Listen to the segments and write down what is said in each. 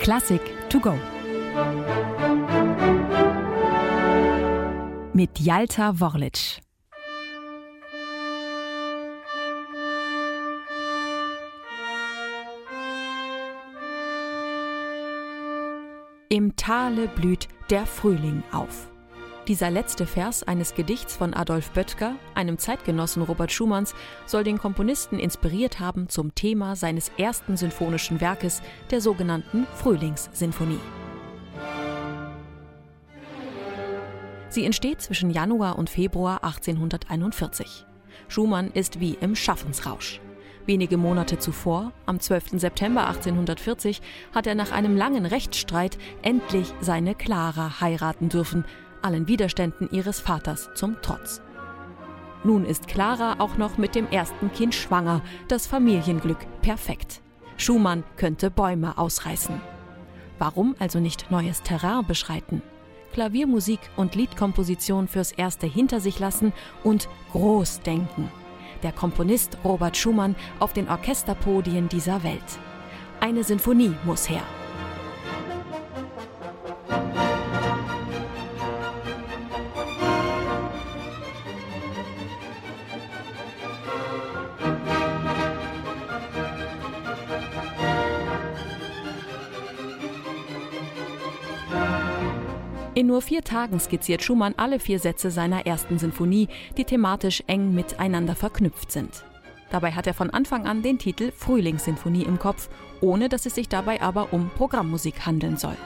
Klassik to go. Mit Jalta Worlic. Im Tale blüht der Frühling auf. Dieser letzte Vers eines Gedichts von Adolf Böttger, einem Zeitgenossen Robert Schumanns, soll den Komponisten inspiriert haben zum Thema seines ersten sinfonischen Werkes, der sogenannten Frühlingssinfonie. Sie entsteht zwischen Januar und Februar 1841. Schumann ist wie im Schaffensrausch. Wenige Monate zuvor, am 12. September 1840, hat er nach einem langen Rechtsstreit endlich seine Clara heiraten dürfen, allen Widerständen ihres Vaters zum Trotz. Nun ist Clara auch noch mit dem ersten Kind schwanger, das Familienglück perfekt. Schumann könnte Bäume ausreißen. Warum also nicht neues Terrain beschreiten? Klaviermusik und Liedkomposition fürs Erste hinter sich lassen und groß denken. Der Komponist Robert Schumann auf den Orchesterpodien dieser Welt. Eine Sinfonie muss her. In nur vier Tagen skizziert Schumann alle vier Sätze seiner ersten Sinfonie, die thematisch eng miteinander verknüpft sind. Dabei hat er von Anfang an den Titel Frühlingssinfonie im Kopf, ohne dass es sich dabei aber um Programmmusik handeln soll.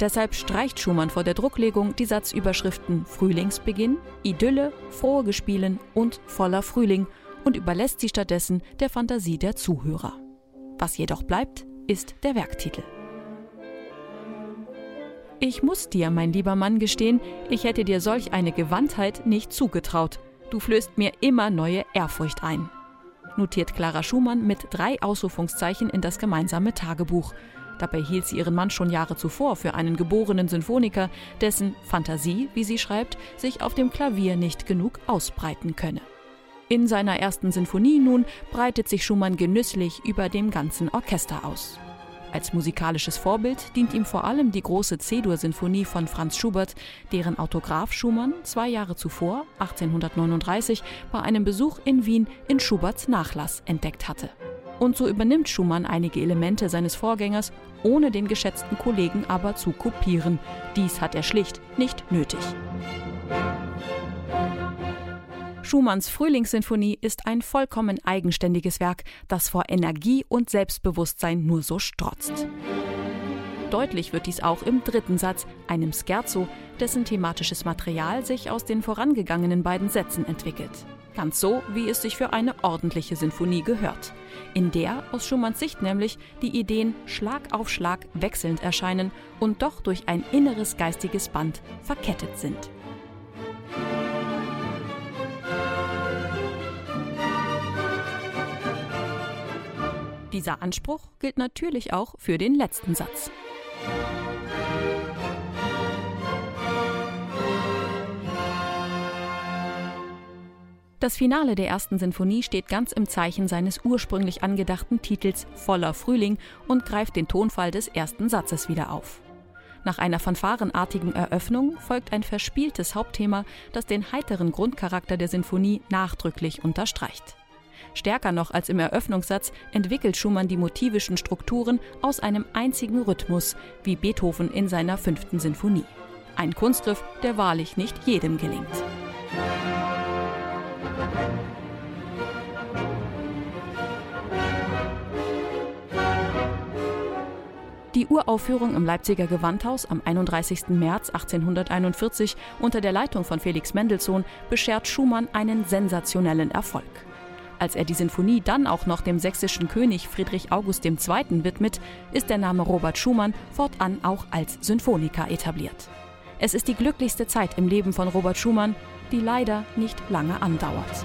Deshalb streicht Schumann vor der Drucklegung die Satzüberschriften Frühlingsbeginn, Idylle, frohe Gespielen und voller Frühling und überlässt sie stattdessen der Fantasie der Zuhörer. Was jedoch bleibt, ist der Werktitel. Ich muss dir, mein lieber Mann, gestehen, ich hätte dir solch eine Gewandtheit nicht zugetraut. Du flößt mir immer neue Ehrfurcht ein. Notiert Clara Schumann mit drei Ausrufungszeichen in das gemeinsame Tagebuch. Dabei hielt sie ihren Mann schon Jahre zuvor für einen geborenen Sinfoniker, dessen Fantasie, wie sie schreibt, sich auf dem Klavier nicht genug ausbreiten könne. In seiner ersten Sinfonie nun breitet sich Schumann genüsslich über dem ganzen Orchester aus. Als musikalisches Vorbild dient ihm vor allem die große C-Dur-Sinfonie von Franz Schubert, deren Autograph Schumann zwei Jahre zuvor, 1839, bei einem Besuch in Wien in Schuberts Nachlass entdeckt hatte. Und so übernimmt Schumann einige Elemente seines Vorgängers, ohne den geschätzten Kollegen aber zu kopieren. Dies hat er schlicht nicht nötig. Schumanns Frühlingssinfonie ist ein vollkommen eigenständiges Werk, das vor Energie und Selbstbewusstsein nur so strotzt. Deutlich wird dies auch im dritten Satz, einem Scherzo, dessen thematisches Material sich aus den vorangegangenen beiden Sätzen entwickelt. Ganz so, wie es sich für eine ordentliche Sinfonie gehört, in der aus Schumanns Sicht nämlich die Ideen Schlag auf Schlag wechselnd erscheinen und doch durch ein inneres geistiges Band verkettet sind. Dieser Anspruch gilt natürlich auch für den letzten Satz. Das Finale der ersten Sinfonie steht ganz im Zeichen seines ursprünglich angedachten Titels Voller Frühling und greift den Tonfall des ersten Satzes wieder auf. Nach einer fanfarenartigen Eröffnung folgt ein verspieltes Hauptthema, das den heiteren Grundcharakter der Sinfonie nachdrücklich unterstreicht. Stärker noch als im Eröffnungssatz entwickelt Schumann die motivischen Strukturen aus einem einzigen Rhythmus, wie Beethoven in seiner fünften Sinfonie. Ein Kunstgriff, der wahrlich nicht jedem gelingt. Die Uraufführung im Leipziger Gewandhaus am 31. März 1841 unter der Leitung von Felix Mendelssohn beschert Schumann einen sensationellen Erfolg. Als er die Sinfonie dann auch noch dem sächsischen König Friedrich August II. widmet, ist der Name Robert Schumann fortan auch als Symphoniker etabliert. Es ist die glücklichste Zeit im Leben von Robert Schumann, die leider nicht lange andauert.